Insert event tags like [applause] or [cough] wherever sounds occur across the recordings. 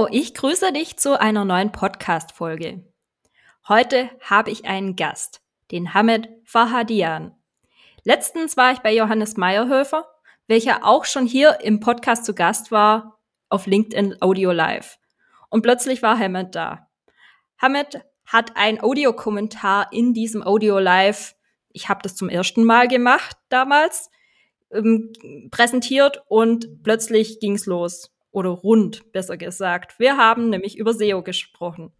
Hallo, ich grüße dich zu einer neuen Podcast-Folge. Heute habe ich einen Gast, den Hamed Fahadian. Letztens war ich bei Johannes Meyerhöfer, welcher auch schon hier im Podcast zu Gast war auf LinkedIn Audio Live. Und plötzlich war Hamed da. Hamed hat ein Audiokommentar in diesem Audio Live, ich habe das zum ersten Mal gemacht damals, ähm, präsentiert und plötzlich ging's los oder rund, besser gesagt. Wir haben nämlich über SEO gesprochen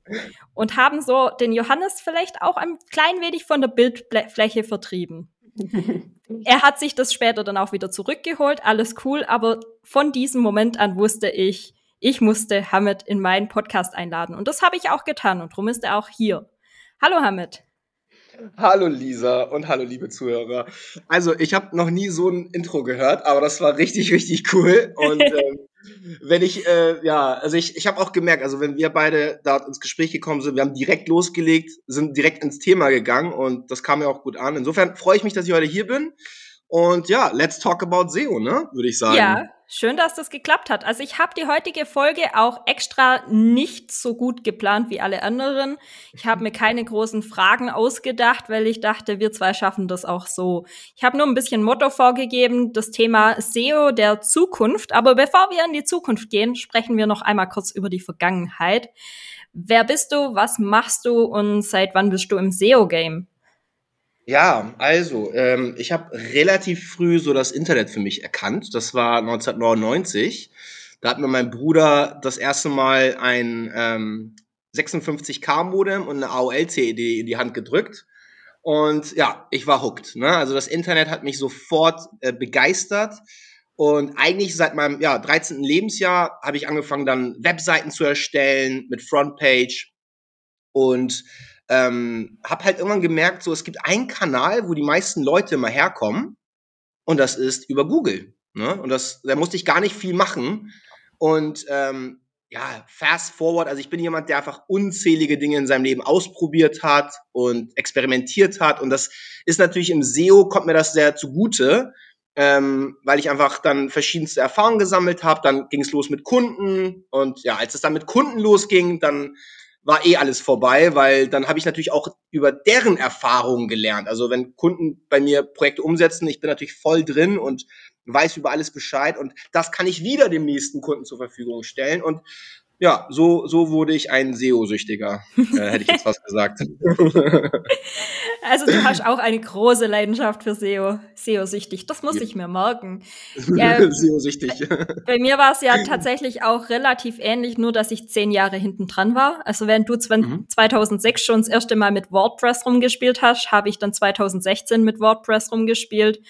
und haben so den Johannes vielleicht auch ein klein wenig von der Bildfläche vertrieben. [laughs] er hat sich das später dann auch wieder zurückgeholt, alles cool, aber von diesem Moment an wusste ich, ich musste Hamid in meinen Podcast einladen und das habe ich auch getan und darum ist er auch hier. Hallo Hamid. Hallo Lisa und hallo liebe Zuhörer. Also ich habe noch nie so ein Intro gehört, aber das war richtig, richtig cool. Und [laughs] ähm, wenn ich, äh, ja, also ich, ich habe auch gemerkt, also wenn wir beide da ins Gespräch gekommen sind, wir haben direkt losgelegt, sind direkt ins Thema gegangen und das kam mir auch gut an. Insofern freue ich mich, dass ich heute hier bin. Und ja, let's talk about SEO, ne? Würde ich sagen. Ja, Schön, dass das geklappt hat. Also ich habe die heutige Folge auch extra nicht so gut geplant wie alle anderen. Ich habe mir keine großen Fragen ausgedacht, weil ich dachte, wir zwei schaffen das auch so. Ich habe nur ein bisschen Motto vorgegeben, das Thema SEO der Zukunft. Aber bevor wir in die Zukunft gehen, sprechen wir noch einmal kurz über die Vergangenheit. Wer bist du? Was machst du? Und seit wann bist du im SEO-Game? Ja, also, ähm, ich habe relativ früh so das Internet für mich erkannt. Das war 1999. Da hat mir mein Bruder das erste Mal ein ähm, 56K-Modem und eine AOL-CD in die Hand gedrückt. Und ja, ich war hooked. Ne? Also das Internet hat mich sofort äh, begeistert. Und eigentlich seit meinem ja, 13. Lebensjahr habe ich angefangen, dann Webseiten zu erstellen mit Frontpage. Und ähm, habe halt irgendwann gemerkt, so es gibt einen Kanal, wo die meisten Leute immer herkommen und das ist über Google. Ne? Und das, da musste ich gar nicht viel machen. Und ähm, ja, fast forward, also ich bin jemand, der einfach unzählige Dinge in seinem Leben ausprobiert hat und experimentiert hat. Und das ist natürlich im SEO, kommt mir das sehr zugute, ähm, weil ich einfach dann verschiedenste Erfahrungen gesammelt habe. Dann ging es los mit Kunden und ja, als es dann mit Kunden losging, dann war eh alles vorbei, weil dann habe ich natürlich auch über deren Erfahrungen gelernt. Also wenn Kunden bei mir Projekte umsetzen, ich bin natürlich voll drin und weiß über alles Bescheid und das kann ich wieder dem nächsten Kunden zur Verfügung stellen und ja, so, so wurde ich ein SEO-Süchtiger, äh, hätte ich jetzt was gesagt. [laughs] Also du hast auch eine große Leidenschaft für SEO, SEO-süchtig. Das muss ja. ich mir merken. [laughs] Ähm, SEO-süchtig. Bei mir war es ja [laughs] tatsächlich auch relativ ähnlich, nur dass ich zehn Jahre hinten dran war. Also wenn du mhm. 2006 schon das erste Mal mit WordPress rumgespielt hast, habe ich dann 2016 mit WordPress rumgespielt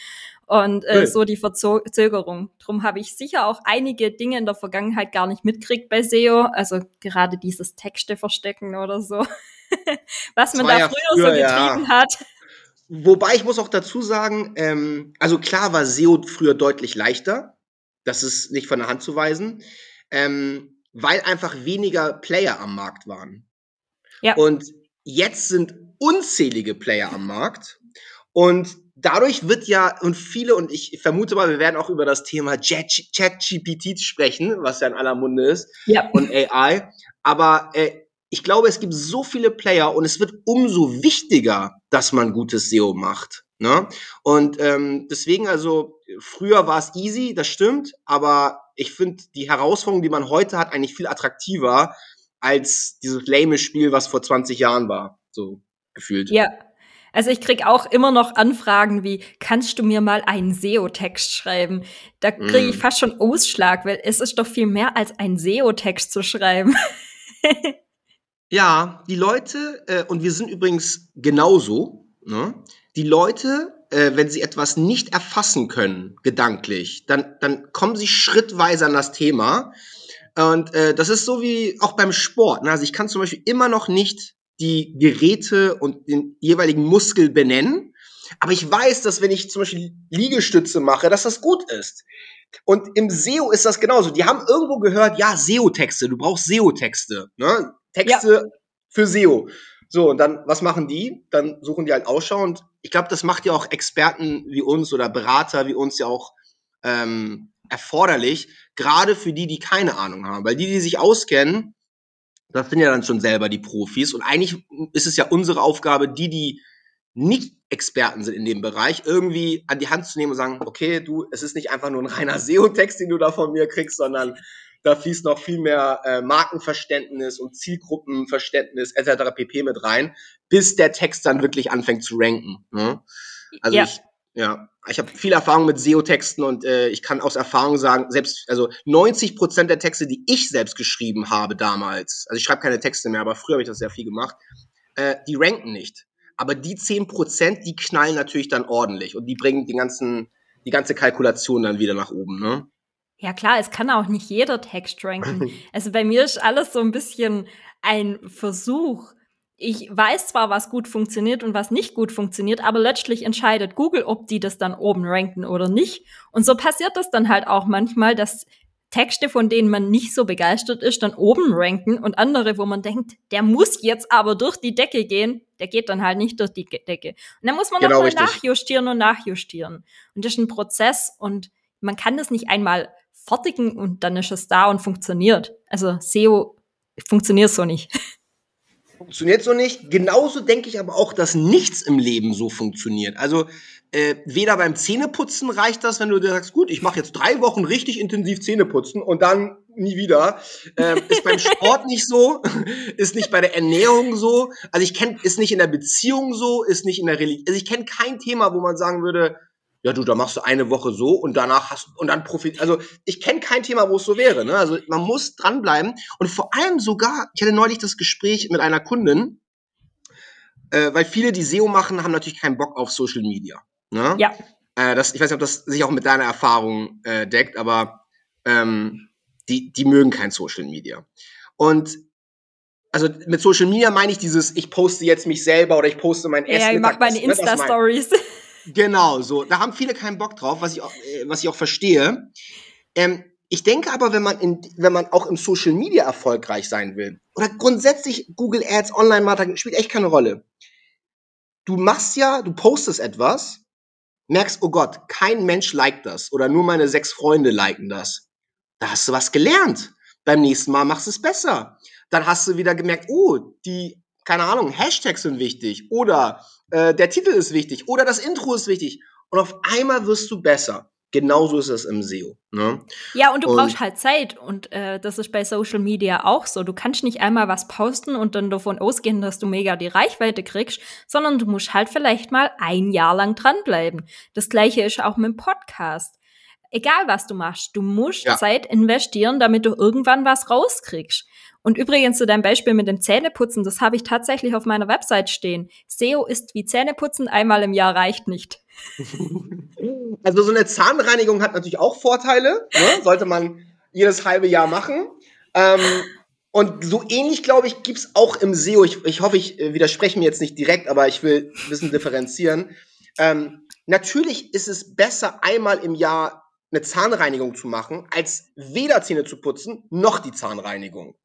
und äh, so die Verzögerung. Drum habe ich sicher auch einige Dinge in der Vergangenheit gar nicht mitkriegt bei SEO, also gerade dieses Texte verstecken oder so, [laughs] was man da ja früher, früher, so getrieben ja. hat. Wobei ich muss auch dazu sagen, ähm, also klar war SEO früher deutlich leichter, das ist nicht von der Hand zu weisen, ähm, weil einfach weniger Player am Markt waren. Ja. Und jetzt sind unzählige Player am Markt und dadurch wird ja, und viele, und ich vermute mal, wir werden auch über das Thema Chat-GPT sprechen, was ja in aller Munde ist, ja. und AI. Aber äh, ich glaube, es gibt so viele Player und es wird umso wichtiger, dass man gutes SEO macht. Ne? Und ähm, deswegen, also, früher war es easy, das stimmt, aber ich finde die Herausforderung, die man heute hat, eigentlich viel attraktiver als dieses lame Spiel, was vor 20 Jahren war, so gefühlt. Ja, also ich krieg auch immer noch Anfragen wie, kannst du mir mal einen SEO-Text schreiben? Da kriege ich mm. fast schon Ausschlag, weil es ist doch viel mehr als einen SEO-Text zu schreiben. [laughs] ja, die Leute, äh, und wir sind übrigens genauso, ne? die Leute äh, wenn sie etwas nicht erfassen können, gedanklich, dann, dann kommen sie schrittweise an das Thema. Und äh, das ist so wie auch beim Sport. Ne? Also ich kann zum Beispiel immer noch nicht die Geräte und den jeweiligen Muskel benennen. Aber ich weiß, dass wenn ich zum Beispiel Liegestütze mache, dass das gut ist. Und im SEO ist das genauso. Die haben irgendwo gehört, ja, SEO-Texte, du brauchst SEO-Texte. Ne? Texte ja. für SEO. So, und dann, was machen die? Dann suchen die halt Ausschau und ich glaube, das macht ja auch Experten wie uns oder Berater wie uns ja auch ähm, erforderlich, gerade für die, die keine Ahnung haben. Weil die, die sich auskennen, das sind ja dann schon selber die Profis. Und eigentlich ist es ja unsere Aufgabe, die, die nicht Experten sind in dem Bereich, irgendwie an die Hand zu nehmen und sagen, okay, du, es ist nicht einfach nur ein reiner [laughs] SEO-Text, den du da von mir kriegst, sondern da fließt noch viel mehr äh, Markenverständnis und Zielgruppenverständnis etc. pp. mit rein, bis der Text dann wirklich anfängt zu ranken. Ne? Also ja. ich, ja, ich habe viel Erfahrung mit SEO-Texten und äh, ich kann aus Erfahrung sagen, selbst also 90 Prozent der Texte, die ich selbst geschrieben habe damals, also ich schreibe keine Texte mehr, aber früher habe ich das sehr viel gemacht, äh, die ranken nicht. Aber die 10 Prozent, die knallen natürlich dann ordentlich und die bringen die ganzen die ganze Kalkulation dann wieder nach oben. Ne? Ja klar, es kann auch nicht jeder Text ranken. [laughs] Also bei mir ist alles so ein bisschen ein Versuch. Ich weiß zwar, was gut funktioniert und was nicht gut funktioniert, aber letztlich entscheidet Google, ob die das dann oben ranken oder nicht. Und so passiert das dann halt auch manchmal, dass Texte, von denen man nicht so begeistert ist, dann oben ranken und andere, wo man denkt, der muss jetzt aber durch die Decke gehen, der geht dann halt nicht durch die Decke. Und dann muss man genau nochmal nachjustieren und nachjustieren. Und das ist ein Prozess und man kann das nicht einmal fertigen und dann ist es da und funktioniert. Also SEO funktioniert so nicht. [laughs] Funktioniert so nicht. Genauso denke ich aber auch, dass nichts im Leben so funktioniert. Also äh, weder beim Zähneputzen reicht das, wenn du dir sagst, gut, ich mache jetzt drei Wochen richtig intensiv Zähneputzen und dann nie wieder. Äh, ist beim Sport nicht so, ist nicht bei der Ernährung so. Also ich kenne, ist nicht in der Beziehung so, ist nicht in der Religion. Also ich kenne kein Thema, wo man sagen würde, ja du, da machst du eine Woche so und danach hast und dann profit. Also ich kenne kein Thema, wo es so wäre. Ne? Also man muss dranbleiben und vor allem sogar, ich hatte neulich das Gespräch mit einer Kundin, äh, weil viele, die SEO machen, haben natürlich keinen Bock auf Social Media. Ne? Ja. Äh, das, ich weiß nicht, ob das sich auch mit deiner Erfahrung äh, deckt, aber ähm, die, die mögen kein Social Media. Und also mit Social Media meine ich dieses, ich poste jetzt mich selber oder ich poste mein Essen. Ja, ich mag meine Insta-Stories. Genau, so. Da haben viele keinen Bock drauf, was ich auch, äh, was ich auch verstehe. Ähm, ich denke aber, wenn man, in, wenn man auch im Social Media erfolgreich sein will, oder grundsätzlich Google Ads, Online-Marketing, spielt echt keine Rolle. Du machst ja, du postest etwas, merkst, oh Gott, kein Mensch liked das, oder nur meine sechs Freunde liken das. Da hast du was gelernt. Beim nächsten Mal machst du es besser. Dann hast du wieder gemerkt, oh, die, keine Ahnung, Hashtags sind wichtig, oder äh, der Titel ist wichtig oder das Intro ist wichtig. Und auf einmal wirst du besser. Genauso ist es im SEO. Ne? Ja, und du und, brauchst halt Zeit. Und äh, das ist bei Social Media auch so. Du kannst nicht einmal was posten und dann davon ausgehen, dass du mega die Reichweite kriegst, sondern du musst halt vielleicht mal ein Jahr lang dranbleiben. Das gleiche ist auch mit dem Podcast. Egal was du machst, du musst ja. Zeit investieren, damit du irgendwann was rauskriegst. Und übrigens zu deinem Beispiel mit dem Zähneputzen, das habe ich tatsächlich auf meiner Website stehen. SEO ist wie Zähneputzen, einmal im Jahr reicht nicht. [laughs] Also so eine Zahnreinigung hat natürlich auch Vorteile, ne? sollte man jedes halbe Jahr machen. Ähm, und so ähnlich, glaube ich, gibt's auch im SEO. Ich, ich hoffe, ich äh, widerspreche mir jetzt nicht direkt, aber ich will ein bisschen differenzieren. Ähm, natürlich ist es besser, einmal im Jahr eine Zahnreinigung zu machen, als weder Zähne zu putzen, noch die Zahnreinigung.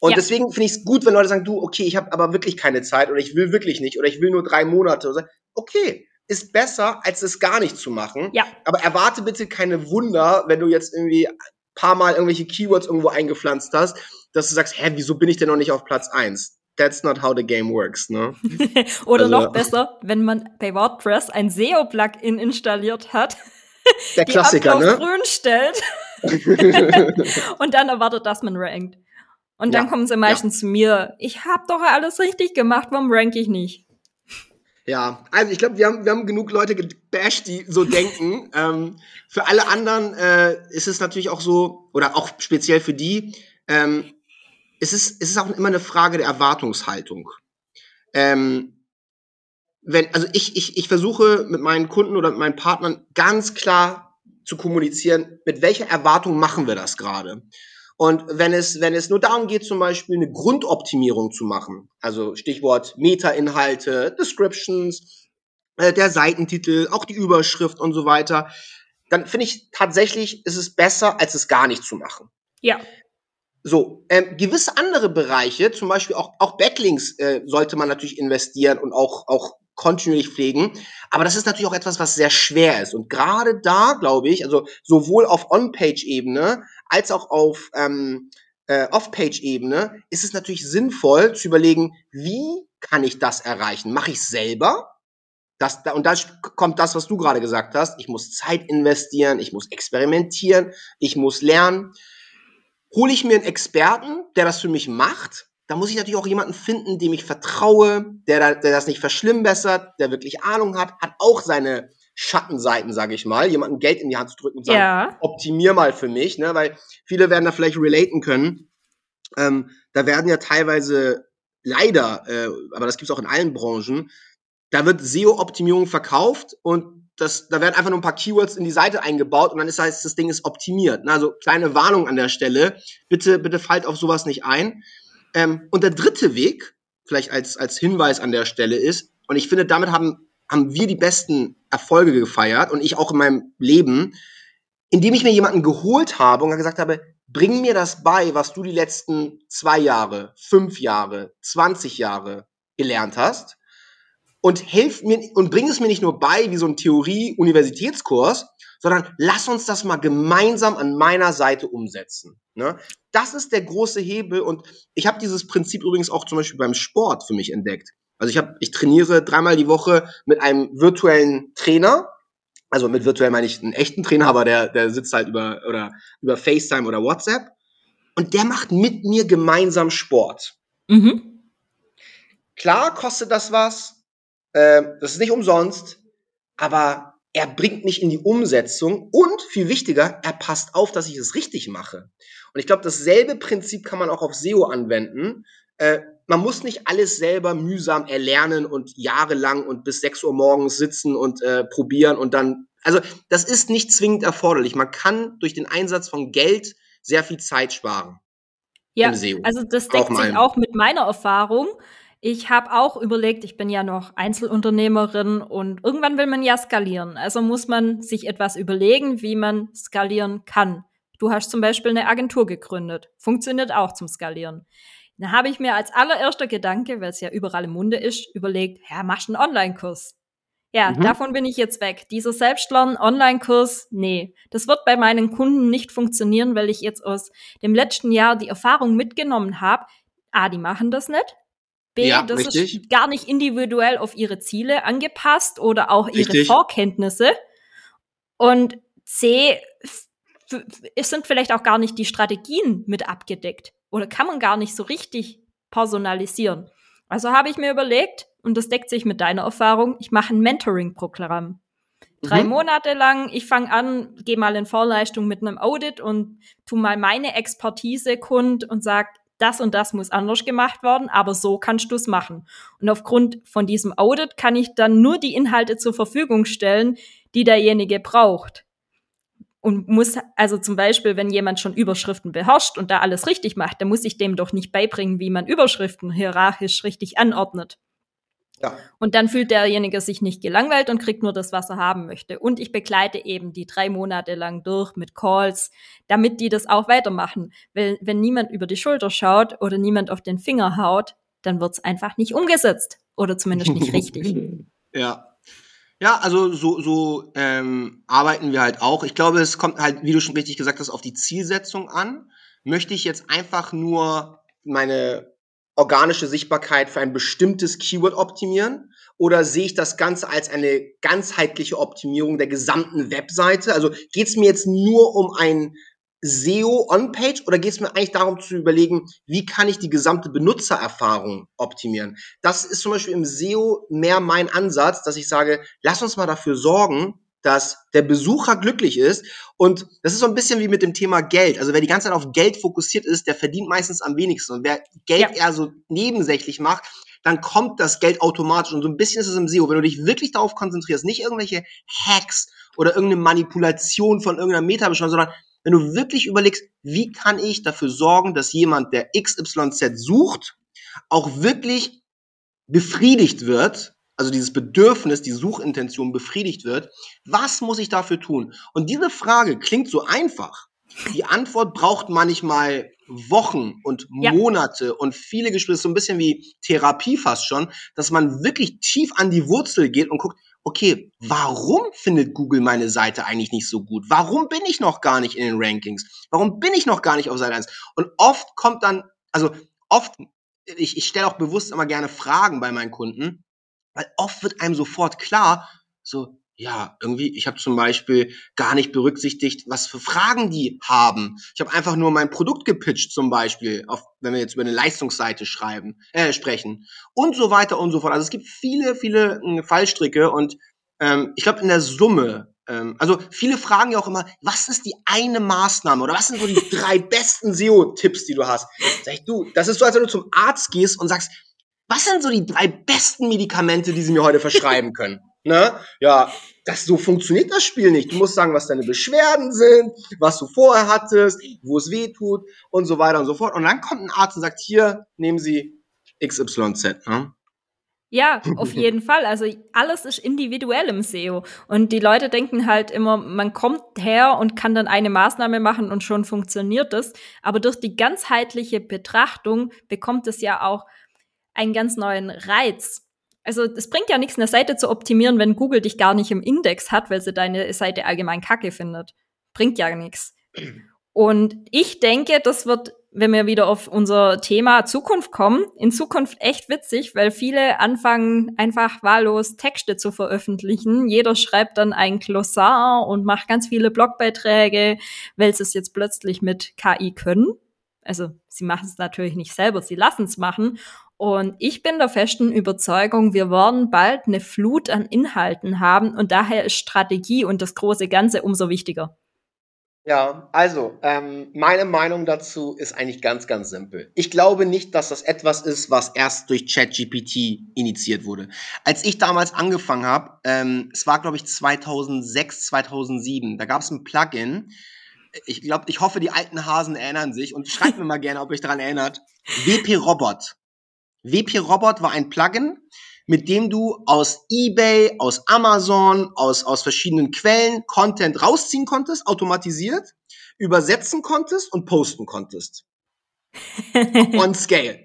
Und ja. deswegen finde ich es gut, wenn Leute sagen, du, okay, ich habe aber wirklich keine Zeit oder ich will wirklich nicht oder ich will nur drei Monate. Oder so. Okay, ist besser, als es gar nicht zu machen. Ja. Aber erwarte bitte keine Wunder, wenn du jetzt irgendwie ein paar Mal irgendwelche Keywords irgendwo eingepflanzt hast, dass du sagst, hä, wieso bin ich denn noch nicht auf Platz eins? That's not how the game works, ne? [laughs] oder also, noch besser, wenn man bei WordPress ein SEO-Plugin installiert hat, der Klassiker, ne? grün stellt [laughs] und dann erwartet, dass man rankt. Und dann ja, kommen sie meistens ja. zu mir, ich habe doch alles richtig gemacht, warum rank ich nicht? Ja, also ich glaube, wir haben, wir haben genug Leute gebasht, die so denken. [laughs] ähm, für alle anderen äh, ist es natürlich auch so, oder auch speziell für die, ähm, es, ist, es ist auch immer eine Frage der Erwartungshaltung. Ähm, wenn, also ich, ich, ich versuche mit meinen Kunden oder mit meinen Partnern ganz klar zu kommunizieren, mit welcher Erwartung machen wir das gerade. Und wenn es, wenn es nur darum geht, zum Beispiel eine Grundoptimierung zu machen, also Stichwort Meta-Inhalte, Descriptions, äh, der Seitentitel, auch die Überschrift und so weiter, dann finde ich tatsächlich, ist es besser, als es gar nicht zu machen. Ja. So, ähm, gewisse andere Bereiche, zum Beispiel auch, auch Backlinks, äh, sollte man natürlich investieren und auch, auch kontinuierlich pflegen. Aber das ist natürlich auch etwas, was sehr schwer ist. Und gerade da, glaube ich, also sowohl auf On-Page-Ebene als auch auf ähm, äh, Off-Page-Ebene, ist es natürlich sinnvoll zu überlegen, wie kann ich das erreichen? Mache ich selber? Das, und da kommt das, was du gerade gesagt hast. Ich muss Zeit investieren, ich muss experimentieren, ich muss lernen. Hole ich mir einen Experten, der das für mich macht, da muss ich natürlich auch jemanden finden, dem ich vertraue, der, der das nicht verschlimmbessert, der wirklich Ahnung hat, hat auch seine Schattenseiten, sage ich mal, jemanden Geld in die Hand zu drücken und sagen, ja. optimier mal für mich, ne? weil viele werden da vielleicht relaten können. Ähm, da werden ja teilweise leider, äh, aber das gibt's auch in allen Branchen, da wird SEO-Optimierung verkauft und das, da werden einfach nur ein paar Keywords in die Seite eingebaut und dann ist heißt, das Ding ist optimiert. Also kleine Warnung an der Stelle. Bitte, bitte fallt auf sowas nicht ein. Ähm, und der dritte Weg, vielleicht als, als Hinweis an der Stelle ist, und ich finde, damit haben, haben wir die besten Erfolge gefeiert und ich auch in meinem Leben, indem ich mir jemanden geholt habe und gesagt habe, bring mir das bei, was du die letzten zwei Jahre, fünf Jahre, 20 Jahre gelernt hast und hilf mir und bring es mir nicht nur bei wie so ein Theorie-Universitätskurs, sondern lass uns das mal gemeinsam an meiner Seite umsetzen. Ne? Das ist der große Hebel und ich habe dieses Prinzip übrigens auch zum Beispiel beim Sport für mich entdeckt. Also ich habe, ich trainiere dreimal die Woche mit einem virtuellen Trainer. Also mit virtuell meine ich einen echten Trainer, aber der, der sitzt halt über oder über FaceTime oder WhatsApp und der macht mit mir gemeinsam Sport. Mhm. Klar kostet das was, äh, das ist nicht umsonst, aber er bringt mich in die Umsetzung und viel wichtiger, er passt auf, dass ich es richtig mache. Und ich glaube, dasselbe Prinzip kann man auch auf SEO anwenden. Äh, man muss nicht alles selber mühsam erlernen und jahrelang und bis 6 Uhr morgens sitzen und äh, probieren und dann, also das ist nicht zwingend erforderlich. Man kann durch den Einsatz von Geld sehr viel Zeit sparen. Ja, also das deckt sich auch mit meiner Erfahrung. Ich habe auch überlegt, ich bin ja noch Einzelunternehmerin und irgendwann will man ja skalieren. Also muss man sich etwas überlegen, wie man skalieren kann. Du hast zum Beispiel eine Agentur gegründet. Funktioniert auch zum Skalieren. Da habe ich mir als allererster Gedanke, weil es ja überall im Munde ist, überlegt, ja, machst einen Online-Kurs. Ja, mhm. davon bin ich jetzt weg. Dieser Selbstlern-Online-Kurs, nee, das wird bei meinen Kunden nicht funktionieren, weil ich jetzt aus dem letzten Jahr die Erfahrung mitgenommen habe, A, die machen das nicht. B, ja, das richtig. ist gar nicht individuell auf ihre Ziele angepasst oder auch ihre richtig. Vorkenntnisse. Und C, es sind vielleicht auch gar nicht die Strategien mit abgedeckt oder kann man gar nicht so richtig personalisieren. Also habe ich mir überlegt, und das deckt sich mit deiner Erfahrung, ich mache ein Mentoring-Programm. Drei mhm. Monate lang, ich fange an, gehe mal in Vorleistung mit einem Audit und tu mal meine Expertise kund und sag, das und das muss anders gemacht werden, aber so kannst du es machen. Und aufgrund von diesem Audit kann ich dann nur die Inhalte zur Verfügung stellen, die derjenige braucht. Und muss, also zum Beispiel, wenn jemand schon Überschriften beherrscht und da alles richtig macht, dann muss ich dem doch nicht beibringen, wie man Überschriften hierarchisch richtig anordnet. Ja. Und dann fühlt derjenige sich nicht gelangweilt und kriegt nur das, was er haben möchte. Und ich begleite eben die drei Monate lang durch mit Calls, damit die das auch weitermachen. Weil wenn niemand über die Schulter schaut oder niemand auf den Finger haut, dann wird's einfach nicht umgesetzt. Oder zumindest nicht richtig. [laughs] ja. Ja, also so, so ähm, arbeiten wir halt auch. Ich glaube, es kommt halt, wie du schon richtig gesagt hast, auf die Zielsetzung an. Möchte ich jetzt einfach nur meine organische Sichtbarkeit für ein bestimmtes Keyword optimieren? Oder sehe ich das Ganze als eine ganzheitliche Optimierung der gesamten Webseite? Also geht es mir jetzt nur um ein SEO on-page oder geht es mir eigentlich darum zu überlegen, wie kann ich die gesamte Benutzererfahrung optimieren? Das ist zum Beispiel im SEO mehr mein Ansatz, dass ich sage, lass uns mal dafür sorgen, dass der Besucher glücklich ist. Und das ist so ein bisschen wie mit dem Thema Geld. Also wer die ganze Zeit auf Geld fokussiert ist, der verdient meistens am wenigsten. Und wer Geld ja. eher so nebensächlich macht, dann kommt das Geld automatisch. Und so ein bisschen ist es im SEO. Wenn du dich wirklich darauf konzentrierst, nicht irgendwelche Hacks oder irgendeine Manipulation von irgendeiner Meta-Beschreibung, sondern wenn du wirklich überlegst, wie kann ich dafür sorgen, dass jemand, der XYZ sucht, auch wirklich befriedigt wird, also dieses Bedürfnis, die Suchintention befriedigt wird, was muss ich dafür tun? Und diese Frage klingt so einfach. Die Antwort braucht manchmal Wochen und ja. Monate und viele Gespräche, so ein bisschen wie Therapie fast schon, dass man wirklich tief an die Wurzel geht und guckt, okay, warum findet Google meine Seite eigentlich nicht so gut? Warum bin ich noch gar nicht in den Rankings? Warum bin ich noch gar nicht auf Seite 1? Und oft kommt dann, also oft, ich, ich stelle auch bewusst immer gerne Fragen bei meinen Kunden, weil oft wird einem sofort klar, so, ja, irgendwie, ich habe zum Beispiel gar nicht berücksichtigt, was für Fragen die haben. Ich habe einfach nur mein Produkt gepitcht, zum Beispiel, auf, wenn wir jetzt über eine Leistungsseite schreiben, äh, sprechen und so weiter und so fort. Also es gibt viele, viele äh, Fallstricke und ähm, ich glaube in der Summe, ähm, also viele fragen ja auch immer, was ist die eine Maßnahme oder was sind so die drei [laughs] besten SEO-Tipps, die du hast? Sag ich, du, das ist so, als wenn du zum Arzt gehst und sagst, was sind so die drei besten Medikamente, die sie mir heute verschreiben können? [laughs] Ne? Ja, das so funktioniert das Spiel nicht. Du musst sagen, was deine Beschwerden sind, was du vorher hattest, wo es weh tut und so weiter und so fort. Und dann kommt ein Arzt und sagt, hier, nehmen Sie XYZ. Ne? Ja, auf jeden Fall. Also alles ist individuell im SEO. Und die Leute denken halt immer, man kommt her und kann dann eine Maßnahme machen und schon funktioniert es. Aber durch die ganzheitliche Betrachtung bekommt es ja auch einen ganz neuen Reiz. Also es bringt ja nichts, eine Seite zu optimieren, wenn Google dich gar nicht im Index hat, weil sie deine Seite allgemein kacke findet. Bringt ja nichts. Und ich denke, das wird, wenn wir wieder auf unser Thema Zukunft kommen, in Zukunft echt witzig, weil viele anfangen einfach wahllos Texte zu veröffentlichen. Jeder schreibt dann ein Glossar und macht ganz viele Blogbeiträge, weil sie es jetzt plötzlich mit KI können. Also sie machen es natürlich nicht selber, sie lassen es machen. Und ich bin der festen Überzeugung, wir werden bald eine Flut an Inhalten haben und daher ist Strategie und das große Ganze umso wichtiger. Ja, also ähm, meine Meinung dazu ist eigentlich ganz, ganz simpel. Ich glaube nicht, dass das etwas ist, was erst durch ChatGPT initiiert wurde. Als ich damals angefangen habe, ähm, es war glaube ich 2006, 2007, da gab es ein Plugin. Ich glaube, ich hoffe, die alten Hasen erinnern sich und schreibt [laughs] mir mal gerne, ob ihr euch daran erinnert. WP Robot. WP Robot war ein Plugin, mit dem du aus eBay, aus Amazon, aus, aus verschiedenen Quellen Content rausziehen konntest, automatisiert, übersetzen konntest und posten konntest. [laughs] On scale.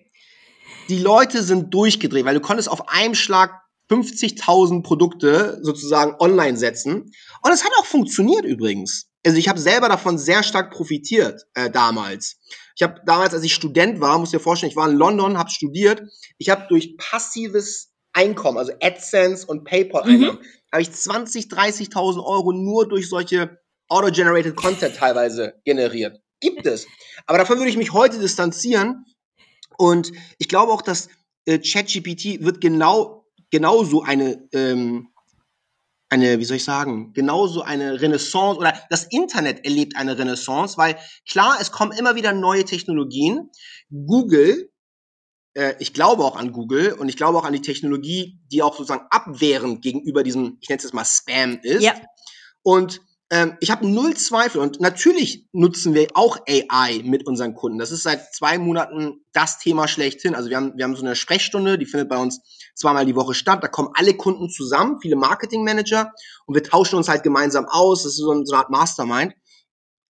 Die Leute sind durchgedreht, weil du konntest auf einem Schlag 50.000 Produkte sozusagen online setzen. Und es hat auch funktioniert übrigens. Also ich habe selber davon sehr stark profitiert äh, damals. Ich habe damals, als ich Student war, muss dir vorstellen, ich war in London, habe studiert. Ich habe durch passives Einkommen, also AdSense und PayPal-Einnahmen, mhm. habe ich 20, 30.000 Euro nur durch solche Auto-Generated Content teilweise generiert. Gibt es. Aber davon würde ich mich heute distanzieren. Und ich glaube auch, dass äh, ChatGPT wird genau genauso eine ähm, eine, wie soll ich sagen, genauso eine Renaissance oder das Internet erlebt eine Renaissance, weil klar, es kommen immer wieder neue Technologien. Google, äh, ich glaube auch an Google und ich glaube auch an die Technologie, die auch sozusagen abwehrend gegenüber diesem, ich nenne es jetzt mal Spam ist. Ja. Und ähm, ich habe null Zweifel und natürlich nutzen wir auch AI mit unseren Kunden. Das ist seit zwei Monaten das Thema schlechthin. Also wir haben, wir haben so eine Sprechstunde, die findet bei uns zweimal die Woche statt. Da kommen alle Kunden zusammen, viele Marketingmanager und wir tauschen uns halt gemeinsam aus. Das ist so eine Art Mastermind.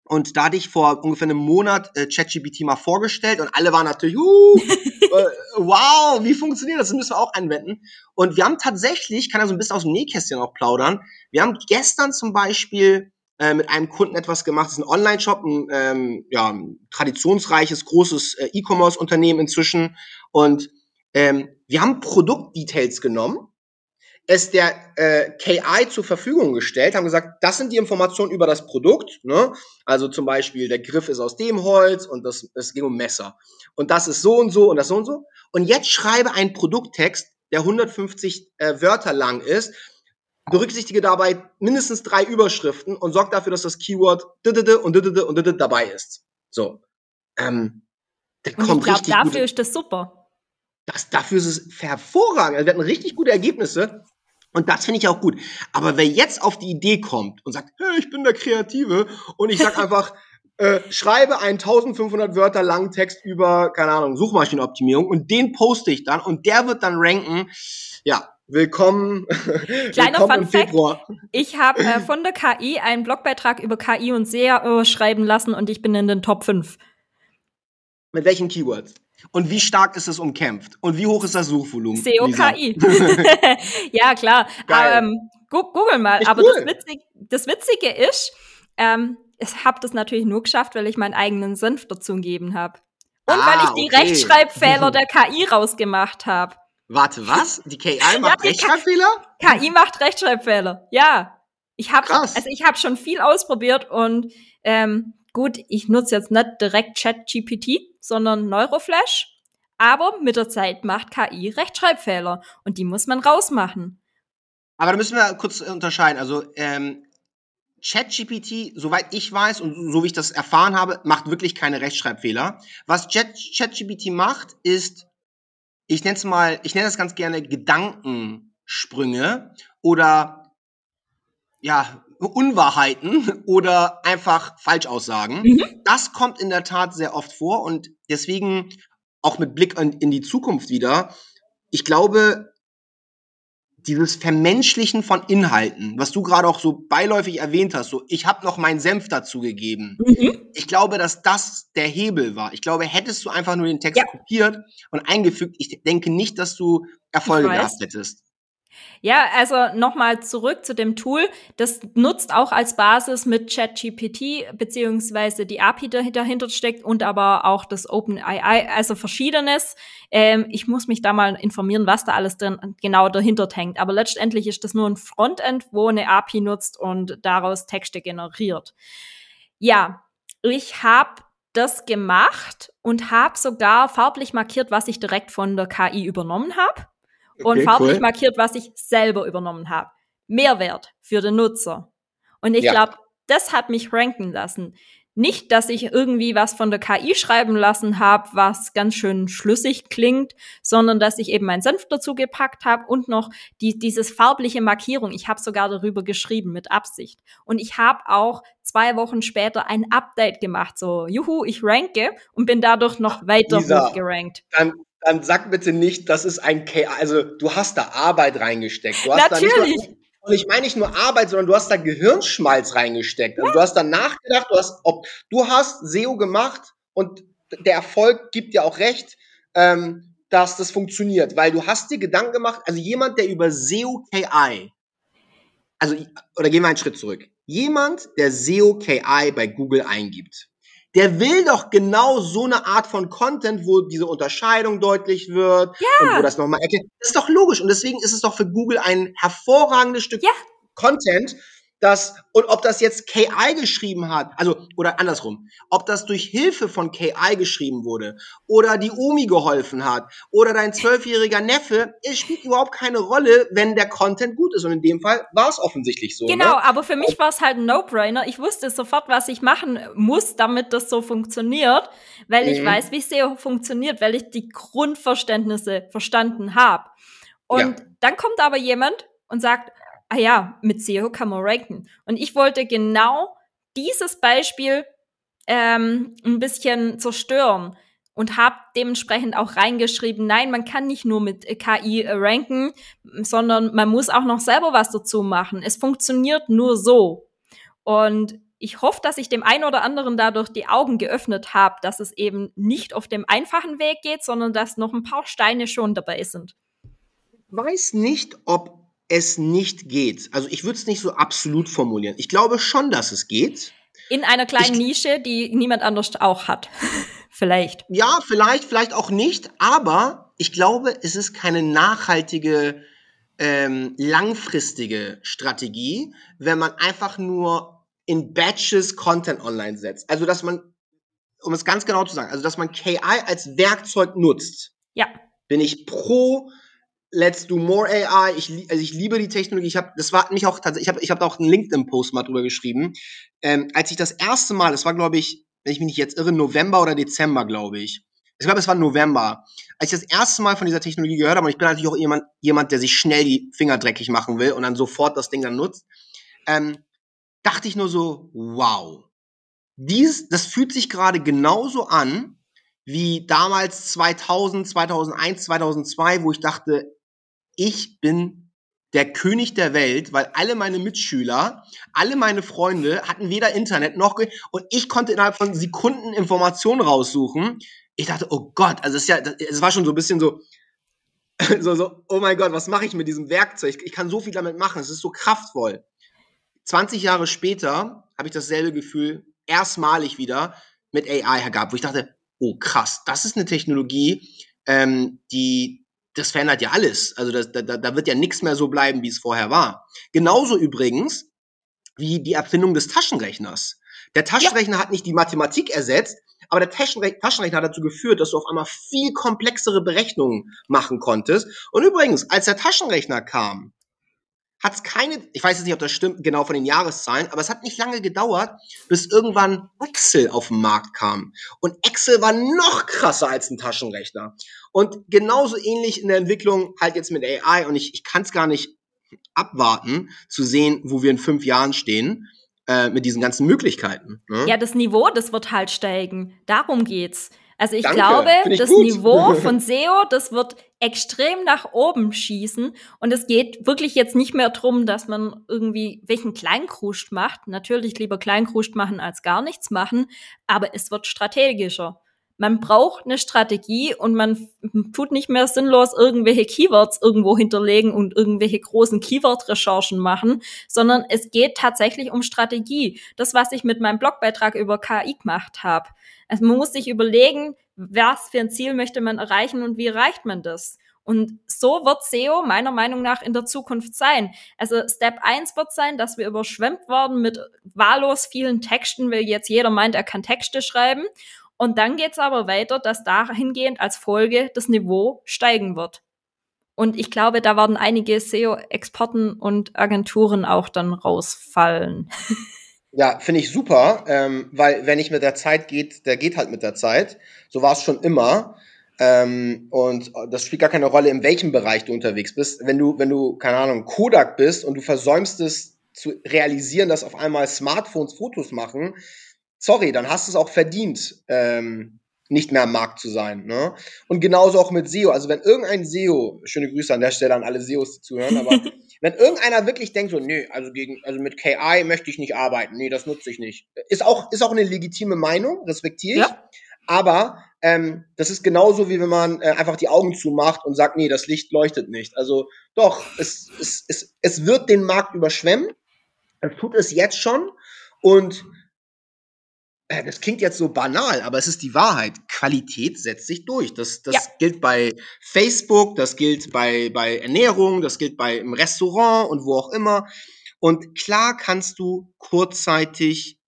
Und da hatte ich vor ungefähr einem Monat äh, ChatGPT mal vorgestellt und alle waren natürlich, uh, [laughs] äh, wow, wie funktioniert das? Das müssen wir auch anwenden. Und wir haben tatsächlich, kann ja so ein bisschen aus dem Nähkästchen auch plaudern, wir haben gestern zum Beispiel äh, mit einem Kunden etwas gemacht, das ist ein Online-Shop, ein, ähm, ja, ein traditionsreiches, großes äh, E-Commerce-Unternehmen inzwischen. Und ähm, wir haben Produktdetails genommen es der äh, KI zur Verfügung gestellt, haben gesagt, das sind die Informationen über das Produkt. Ne? Also zum Beispiel, der Griff ist aus dem Holz und das, es ging um Messer. Und das ist so und so und das so und so. Und jetzt schreibe einen Produkttext, der 150 äh, Wörter lang ist, berücksichtige dabei mindestens drei Überschriften und sorg dafür, dass das Keyword und und dabei ist. So. Ähm, und ich glaube, dafür ist das super. das, dafür ist es hervorragend. Also wir hatten richtig gute Ergebnisse. Und das finde ich auch gut. Aber wer jetzt auf die Idee kommt und sagt, hey, ich bin der Kreative und ich sag [laughs] einfach, äh, schreibe einen 1500 Wörter langen Text über, keine Ahnung, Suchmaschinenoptimierung und den poste ich dann und der wird dann ranken. Ja, willkommen. [laughs] Kleiner willkommen Fun Fact. Ich habe äh, [clears throat] von der KI einen Blogbeitrag über KI und SEO schreiben lassen und ich bin in den Top 5. Mit welchen Keywords? Und wie stark ist es umkämpft? Und wie hoch ist das Suchvolumen? SEO-KI. [laughs] [laughs] ja, klar. Ähm, Google mal. Echt Aber cool. das, Witzige, das Witzige ist, ähm, ich habe das natürlich nur geschafft, weil ich meinen eigenen Senf dazu gegeben habe. Und ah, weil ich die okay. Rechtschreibfehler [laughs] der KI rausgemacht habe. Warte, was? Die KI macht ja, Rechtschreibfehler? KI macht Rechtschreibfehler. Ja. Ich habe also ich habe schon viel ausprobiert und ähm, gut, ich nutze jetzt nicht direkt ChatGPT, sondern Neuroflash. Aber mit der Zeit macht KI Rechtschreibfehler und die muss man rausmachen. Aber da müssen wir kurz unterscheiden. Also ähm, ChatGPT, soweit ich weiß und so wie ich das erfahren habe, macht wirklich keine Rechtschreibfehler. Was ChatGPT macht, ist, ich nenne es mal, ich nenne das ganz gerne Gedankensprünge oder ja, Unwahrheiten oder einfach Falschaussagen. Mhm. Das kommt in der Tat sehr oft vor und deswegen auch mit Blick in die Zukunft wieder. Ich glaube, dieses Vermenschlichen von Inhalten, was du gerade auch so beiläufig erwähnt hast, so ich habe noch meinen Senf dazu gegeben. Mhm. Ich glaube, dass das der Hebel war. Ich glaube, hättest du einfach nur den Text ja. kopiert und eingefügt, ich denke nicht, dass du Erfolge gehabt hättest. Ja, also nochmal zurück zu dem Tool. Das nutzt auch als Basis mit ChatGPT, beziehungsweise die API dahinter steckt und aber auch das OpenAI, also verschiedenes. Ähm, ich muss mich da mal informieren, was da alles drin genau dahinter hängt. Aber letztendlich ist das nur ein Frontend, wo eine API nutzt und daraus Texte generiert. Ja, ich habe das gemacht und habe sogar farblich markiert, was ich direkt von der KI übernommen habe und okay, farblich cool. markiert, was ich selber übernommen habe. Mehrwert für den Nutzer. Und ich ja. glaube, das hat mich ranken lassen. Nicht, dass ich irgendwie was von der KI schreiben lassen habe, was ganz schön schlüssig klingt, sondern dass ich eben meinen Senf dazu gepackt habe und noch die, dieses farbliche Markierung. Ich habe sogar darüber geschrieben mit Absicht. Und ich habe auch zwei Wochen später ein Update gemacht, so juhu, ich ranke und bin dadurch noch weiter Lisa, hochgerankt. Dann, dann sag bitte nicht, das ist ein K. Also du hast da Arbeit reingesteckt. Du hast Natürlich. Und ich meine nicht nur Arbeit, sondern du hast da Gehirnschmalz reingesteckt. Also du hast da nachgedacht, du hast, ob du hast SEO gemacht und der Erfolg gibt dir auch recht, ähm, dass das funktioniert, weil du hast dir Gedanken gemacht. Also jemand, der über SEO KI, also oder gehen wir einen Schritt zurück. Jemand, der SEO KI bei Google eingibt, der will doch genau so eine Art von Content, wo diese Unterscheidung deutlich wird ja. und wo das nochmal erkennt. Das ist doch logisch und deswegen ist es doch für Google ein hervorragendes Stück ja. Content, dass, und ob das jetzt KI geschrieben hat, also, oder andersrum, ob das durch Hilfe von KI geschrieben wurde, oder die Omi geholfen hat, oder dein zwölfjähriger Neffe, es spielt überhaupt keine Rolle, wenn der Content gut ist. Und in dem Fall war es offensichtlich so. Genau, ne? aber für mich war es halt ein No-Brainer. Ich wusste sofort, was ich machen muss, damit das so funktioniert, weil mhm. ich weiß, wie SEO funktioniert, weil ich die Grundverständnisse verstanden habe. Und ja. dann kommt aber jemand und sagt, ah ja, mit SEO kann man ranken. Und ich wollte genau dieses Beispiel ähm, ein bisschen zerstören und habe dementsprechend auch reingeschrieben, nein, man kann nicht nur mit KI ranken, sondern man muss auch noch selber was dazu machen. Es funktioniert nur so. Und ich hoffe, dass ich dem einen oder anderen dadurch die Augen geöffnet habe, dass es eben nicht auf dem einfachen Weg geht, sondern dass noch ein paar Steine schon dabei sind. Ich weiß nicht, ob es nicht geht. Also ich würde es nicht so absolut formulieren. Ich glaube schon, dass es geht. In einer kleinen ich, Nische, die niemand anders auch hat. [laughs] vielleicht. Ja, vielleicht, vielleicht auch nicht. Aber ich glaube, es ist keine nachhaltige, ähm, langfristige Strategie, wenn man einfach nur in Batches Content online setzt. Also dass man, um es ganz genau zu sagen, also dass man KI als Werkzeug nutzt. Ja. Bin ich pro Let's do more AI. Ich, also ich liebe die Technologie. Ich habe, das war mich auch tatsächlich. Ich habe, ich habe da auch einen LinkedIn-Post mal drüber geschrieben. Ähm, als ich das erste Mal, das war glaube ich, wenn ich mich nicht jetzt irre, November oder Dezember, glaube ich. ich glaube, es war November, als ich das erste Mal von dieser Technologie gehört habe, und ich bin natürlich auch jemand, jemand, der sich schnell die Finger dreckig machen will und dann sofort das Ding dann nutzt, ähm, dachte ich nur so, wow. Dies, das fühlt sich gerade genauso an, wie damals 2000, 2001, 2002, wo ich dachte, ich bin der König der Welt, weil alle meine Mitschüler, alle meine Freunde hatten weder Internet noch und ich konnte innerhalb von Sekunden Informationen raussuchen. Ich dachte, oh Gott, also es ist ja, es war schon so ein bisschen so, [laughs] so, so, oh mein Gott, was mache ich mit diesem Werkzeug? Ich kann so viel damit machen, es ist so kraftvoll. 20 Jahre später habe ich dasselbe Gefühl erstmalig wieder mit AI gehabt, wo ich dachte, oh krass, das ist eine Technologie, ähm, die, das verändert ja alles. Also das, da, da wird ja nichts mehr so bleiben, wie es vorher war. Genauso übrigens wie die Erfindung des Taschenrechners. Der Taschenrechner ja. hat nicht die Mathematik ersetzt, aber der Taschenre Taschenrechner hat dazu geführt, dass du auf einmal viel komplexere Berechnungen machen konntest. Und übrigens, als der Taschenrechner kam, hat es keine, ich weiß jetzt nicht, ob das stimmt, genau von den Jahreszahlen, aber es hat nicht lange gedauert, bis irgendwann Excel auf den Markt kam. Und Excel war noch krasser als ein Taschenrechner. Und genauso ähnlich in der Entwicklung halt jetzt mit AI. Und ich, ich kann es gar nicht abwarten, zu sehen, wo wir in fünf Jahren stehen äh, mit diesen ganzen Möglichkeiten. Ne? Ja, das Niveau, das wird halt steigen. Darum geht's. Also ich Danke, glaube, ich das gut. Niveau [laughs] von SEO, das wird extrem nach oben schießen. Und es geht wirklich jetzt nicht mehr drum, dass man irgendwie welchen Kleinkruscht macht. Natürlich lieber Kleinkruscht machen als gar nichts machen. Aber es wird strategischer. Man braucht eine Strategie und man tut nicht mehr sinnlos irgendwelche Keywords irgendwo hinterlegen und irgendwelche großen Keyword-Recherchen machen, sondern es geht tatsächlich um Strategie. Das, was ich mit meinem Blogbeitrag über KI gemacht habe. Also man muss sich überlegen, was für ein Ziel möchte man erreichen und wie erreicht man das. Und so wird SEO meiner Meinung nach in der Zukunft sein. Also Step 1 wird sein, dass wir überschwemmt werden mit wahllos vielen Texten, weil jetzt jeder meint, er kann Texte schreiben. Und dann geht's aber weiter, dass dahingehend als Folge das Niveau steigen wird. Und ich glaube, da werden einige SEO-Experten und Agenturen auch dann rausfallen. [laughs] Ja, finde ich super, ähm, weil wenn nicht mit der Zeit geht, der geht halt mit der Zeit. So war es schon immer. Ähm, und das spielt gar keine Rolle, in welchem Bereich du unterwegs bist. Wenn du, wenn du, keine Ahnung, Kodak bist und du versäumst es zu realisieren, dass auf einmal Smartphones Fotos machen, sorry, dann hast du es auch verdient, ähm, nicht mehr am Markt zu sein. Ne? Und genauso auch mit SEO. Also wenn irgendein SEO, schöne Grüße an der Stelle an alle SEOs, die zuhören, aber [laughs] Wenn irgendeiner wirklich denkt so, nö, also gegen, also mit KI möchte ich nicht arbeiten, nee, das nutze ich nicht. Ist auch, ist auch eine legitime Meinung, respektiere ich. Ja. Aber ähm, das ist genauso wie wenn man äh, einfach die Augen zumacht und sagt, nee, das Licht leuchtet nicht. Also doch, es, es, es, es wird den Markt überschwemmen. Es tut es jetzt schon. Und das klingt jetzt so banal, aber es ist die Wahrheit. Qualität setzt sich durch. Das, das ja. gilt bei Facebook, das gilt bei, bei Ernährung, das gilt bei im Restaurant und wo auch immer. Und klar kannst du kurzzeitig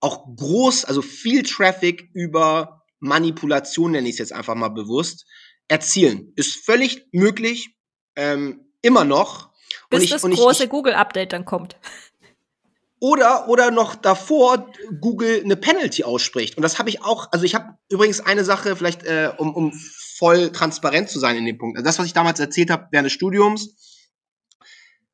auch groß, also viel Traffic über Manipulation, nenne ich es jetzt einfach mal bewusst, erzielen. Ist völlig möglich, ähm, immer noch. Bis ich, das große Google-Update dann kommt. Oder, oder noch davor Google eine Penalty ausspricht. Und das habe ich auch, also ich habe übrigens eine Sache, vielleicht äh, um, um voll transparent zu sein in dem Punkt. Also das, was ich damals erzählt habe während des Studiums,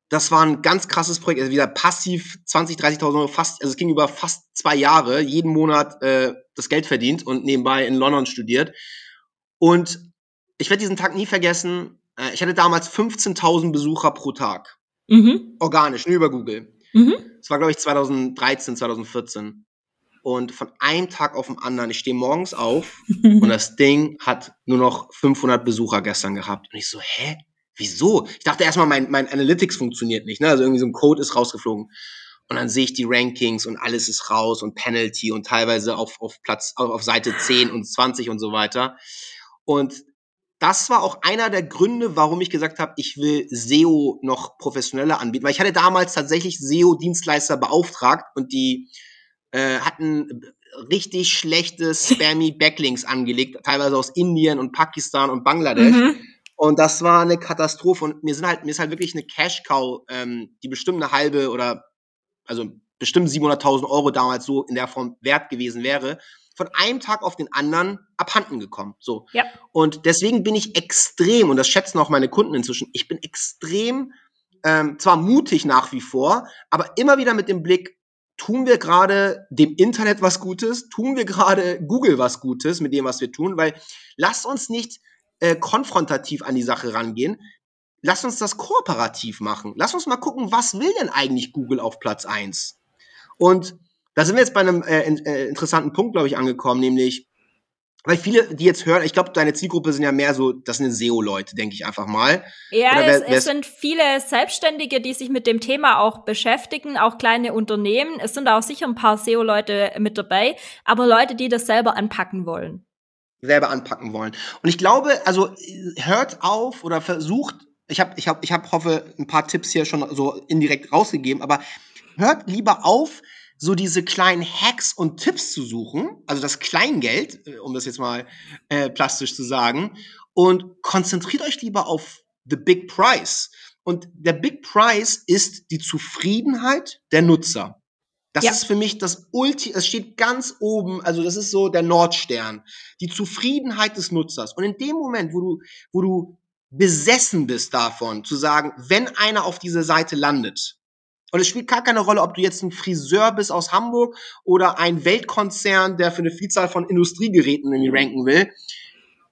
das war ein ganz krasses Projekt, also wieder passiv 20, 30.000 Euro, fast, also es ging über fast zwei Jahre, jeden Monat äh, das Geld verdient und nebenbei in London studiert. Und ich werde diesen Tag nie vergessen, äh, ich hatte damals 15.000 Besucher pro Tag. Mhm. Organisch, nur über Google. Mhm. Das war, glaube ich, 2013, 2014. Und von einem Tag auf den anderen, ich stehe morgens auf [laughs] und das Ding hat nur noch 500 Besucher gestern gehabt. Und ich so, hä? Wieso? Ich dachte erstmal, mein, mein Analytics funktioniert nicht. Ne? Also irgendwie so ein Code ist rausgeflogen. Und dann sehe ich die Rankings und alles ist raus und Penalty und teilweise auf, auf Platz, auf Seite 10 und 20 und so weiter. Und das war auch einer der Gründe, warum ich gesagt habe, ich will SEO noch professioneller anbieten. Weil ich hatte damals tatsächlich SEO-Dienstleister beauftragt und die äh, hatten richtig schlechte spammy Backlinks angelegt, teilweise aus Indien und Pakistan und Bangladesch. Mhm. Und das war eine Katastrophe. Und mir sind halt, mir ist halt wirklich eine Cash-Cow, ähm, die bestimmt eine halbe oder, also bestimmt 700.000 Euro damals so in der Form wert gewesen wäre, von einem Tag auf den anderen abhanden gekommen. So. Ja. Und deswegen bin ich extrem, und das schätzen auch meine Kunden inzwischen, ich bin extrem, ähm, zwar mutig nach wie vor, aber immer wieder mit dem Blick, tun wir gerade dem Internet was Gutes? Tun wir gerade Google was Gutes mit dem, was wir tun? Weil lasst uns nicht äh, konfrontativ an die Sache rangehen. Lasst uns das kooperativ machen. Lasst uns mal gucken, was will denn eigentlich Google auf Platz eins? Und da sind wir jetzt bei einem äh, äh, interessanten Punkt, glaube ich, angekommen, nämlich, weil viele, die jetzt hören, ich glaube, deine Zielgruppe sind ja mehr so, das sind SEO-Leute, denke ich einfach mal. Ja, wer, es, es sind viele Selbstständige, die sich mit dem Thema auch beschäftigen, auch kleine Unternehmen. Es sind auch sicher ein paar SEO-Leute mit dabei, aber Leute, die das selber anpacken wollen. Selber anpacken wollen. Und ich glaube, also hört auf oder versucht, ich habe, ich habe, ich habe, hoffe, ein paar Tipps hier schon so indirekt rausgegeben, aber hört lieber auf, so diese kleinen Hacks und Tipps zu suchen, also das Kleingeld, äh, um das jetzt mal äh, plastisch zu sagen, und konzentriert euch lieber auf the big price. Und der Big Price ist die Zufriedenheit der Nutzer. Das ja. ist für mich das Ulti, es steht ganz oben, also das ist so der Nordstern. Die Zufriedenheit des Nutzers. Und in dem Moment, wo du, wo du besessen bist davon, zu sagen, wenn einer auf diese Seite landet, und es spielt gar keine Rolle, ob du jetzt ein Friseur bist aus Hamburg oder ein Weltkonzern, der für eine Vielzahl von Industriegeräten irgendwie ranken will.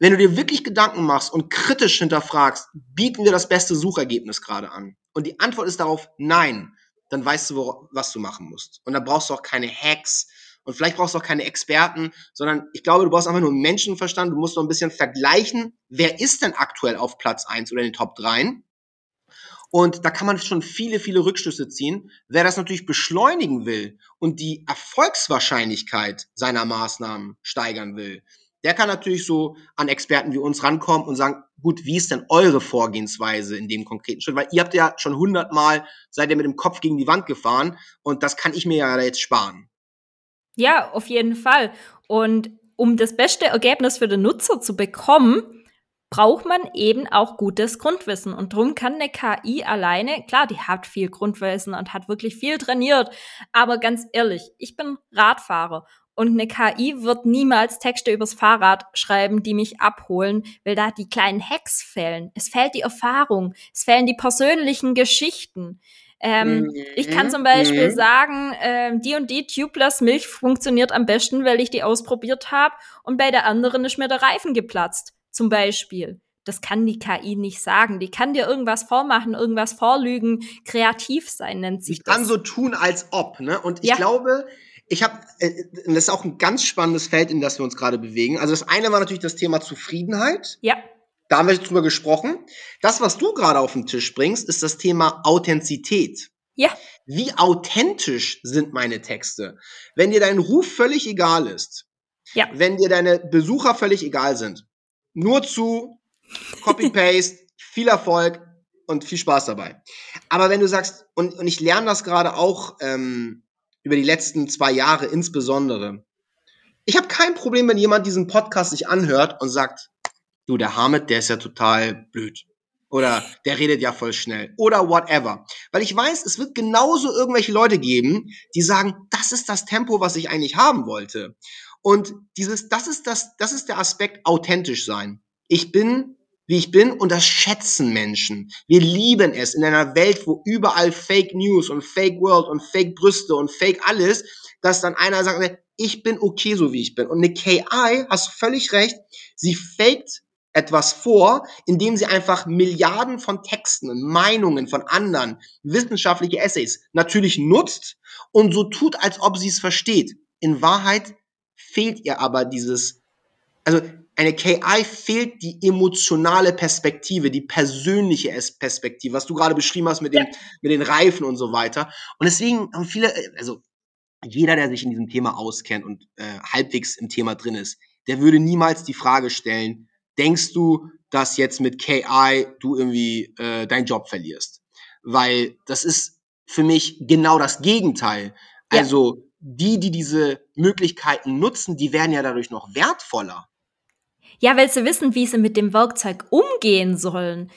Wenn du dir wirklich Gedanken machst und kritisch hinterfragst, bieten wir das beste Suchergebnis gerade an? Und die Antwort ist darauf nein. Dann weißt du, was du machen musst. Und dann brauchst du auch keine Hacks und vielleicht brauchst du auch keine Experten, sondern ich glaube, du brauchst einfach nur Menschenverstand. Du musst noch ein bisschen vergleichen, wer ist denn aktuell auf Platz eins oder in den Top 3 und da kann man schon viele, viele Rückschlüsse ziehen. Wer das natürlich beschleunigen will und die Erfolgswahrscheinlichkeit seiner Maßnahmen steigern will, der kann natürlich so an Experten wie uns rankommen und sagen, gut, wie ist denn eure Vorgehensweise in dem konkreten Schritt? Weil ihr habt ja schon hundertmal, seid ihr mit dem Kopf gegen die Wand gefahren und das kann ich mir ja jetzt sparen. Ja, auf jeden Fall. Und um das beste Ergebnis für den Nutzer zu bekommen, braucht man eben auch gutes Grundwissen. Und darum kann eine KI alleine, klar, die hat viel Grundwissen und hat wirklich viel trainiert, aber ganz ehrlich, ich bin Radfahrer und eine KI wird niemals Texte übers Fahrrad schreiben, die mich abholen, weil da die kleinen Hacks fehlen. Es fehlt die Erfahrung, es fehlen die persönlichen Geschichten. Ähm, mhm. Ich kann zum Beispiel mhm. sagen, äh, die und die Tubeless Milch funktioniert am besten, weil ich die ausprobiert habe und bei der anderen ist mir der Reifen geplatzt zum Beispiel. Das kann die KI nicht sagen. Die kann dir irgendwas vormachen, irgendwas vorlügen. Kreativ sein nennt sich die das. kann so tun, als ob. Ne? Und ich ja. glaube, ich habe, äh, das ist auch ein ganz spannendes Feld, in das wir uns gerade bewegen. Also das eine war natürlich das Thema Zufriedenheit. Ja. Da haben wir drüber gesprochen. Das, was du gerade auf den Tisch bringst, ist das Thema Authentizität. Ja. Wie authentisch sind meine Texte? Wenn dir dein Ruf völlig egal ist, ja. wenn dir deine Besucher völlig egal sind, nur zu, Copy-Paste, [laughs] viel Erfolg und viel Spaß dabei. Aber wenn du sagst, und, und ich lerne das gerade auch ähm, über die letzten zwei Jahre insbesondere, ich habe kein Problem, wenn jemand diesen Podcast sich anhört und sagt, du, der Hamid, der ist ja total blöd. Oder der redet ja voll schnell. Oder whatever. Weil ich weiß, es wird genauso irgendwelche Leute geben, die sagen, das ist das Tempo, was ich eigentlich haben wollte. Und dieses, das ist das, das ist der Aspekt authentisch sein. Ich bin, wie ich bin und das schätzen Menschen. Wir lieben es in einer Welt, wo überall Fake News und Fake World und Fake Brüste und Fake alles, dass dann einer sagt, ich bin okay so wie ich bin. Und eine KI, hast völlig recht, sie faked etwas vor, indem sie einfach Milliarden von Texten Meinungen von anderen, wissenschaftliche Essays natürlich nutzt und so tut, als ob sie es versteht. In Wahrheit fehlt ihr aber dieses, also eine KI fehlt die emotionale Perspektive, die persönliche Perspektive, was du gerade beschrieben hast mit den, ja. mit den Reifen und so weiter. Und deswegen haben viele, also jeder, der sich in diesem Thema auskennt und äh, halbwegs im Thema drin ist, der würde niemals die Frage stellen, denkst du, dass jetzt mit KI du irgendwie äh, deinen Job verlierst? Weil das ist für mich genau das Gegenteil. Also die, die diese Möglichkeiten nutzen, die werden ja dadurch noch wertvoller. Ja, weil sie wissen, wie sie mit dem Werkzeug umgehen sollen.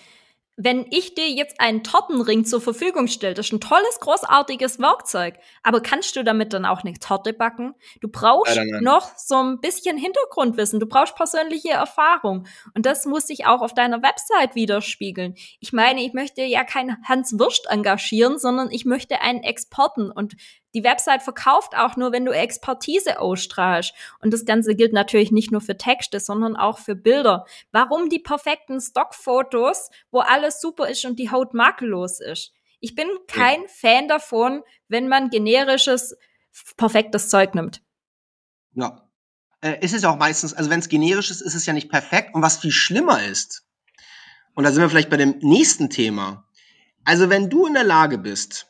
wenn ich dir jetzt einen Tortenring zur Verfügung stelle, das ist ein tolles, großartiges Werkzeug, aber kannst du damit dann auch eine Torte backen? Du brauchst nein, nein. noch so ein bisschen Hintergrundwissen, du brauchst persönliche Erfahrung und das muss sich auch auf deiner Website widerspiegeln. Ich meine, ich möchte ja keinen Hans Würst engagieren, sondern ich möchte einen Experten und die Website verkauft auch nur, wenn du Expertise ausstrahlst. Und das Ganze gilt natürlich nicht nur für Texte, sondern auch für Bilder. Warum die perfekten Stockfotos, wo alles super ist und die Haut makellos ist? Ich bin kein ja. Fan davon, wenn man generisches, perfektes Zeug nimmt. Ja. Äh, ist es auch meistens, also wenn es generisch ist, ist es ja nicht perfekt. Und was viel schlimmer ist, und da sind wir vielleicht bei dem nächsten Thema. Also wenn du in der Lage bist,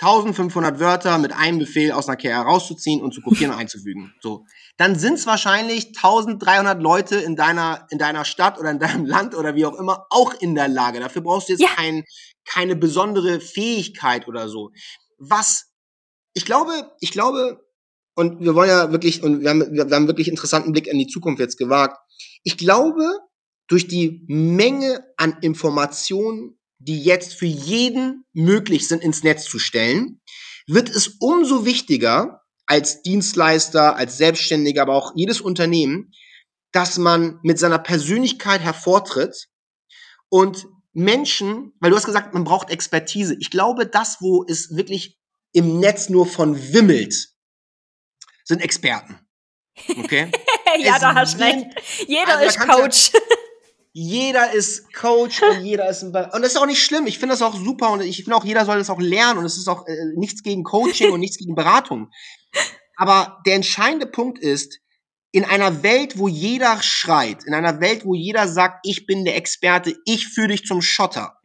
1500 Wörter mit einem Befehl aus einer KR rauszuziehen und zu kopieren und [laughs] einzufügen. So. Dann sind es wahrscheinlich 1300 Leute in deiner, in deiner Stadt oder in deinem [laughs] Land oder wie auch immer auch in der Lage. Dafür brauchst du jetzt ja. kein, keine besondere Fähigkeit oder so. Was, ich glaube, ich glaube, und wir wollen ja wirklich, und wir haben, wir haben wirklich interessanten Blick in die Zukunft jetzt gewagt. Ich glaube, durch die Menge an Informationen die jetzt für jeden möglich sind, ins Netz zu stellen, wird es umso wichtiger als Dienstleister, als Selbstständiger, aber auch jedes Unternehmen, dass man mit seiner Persönlichkeit hervortritt und Menschen, weil du hast gesagt, man braucht Expertise. Ich glaube, das, wo es wirklich im Netz nur von wimmelt, sind Experten. Okay? [laughs] ja, es da hast du recht. Jeder also, ist Coach. Ja, jeder ist Coach und jeder ist ein Be und das ist auch nicht schlimm. Ich finde das auch super und ich finde auch jeder soll das auch lernen und es ist auch äh, nichts gegen Coaching und nichts gegen Beratung. Aber der entscheidende Punkt ist, in einer Welt, wo jeder schreit, in einer Welt, wo jeder sagt, ich bin der Experte, ich führe dich zum Schotter.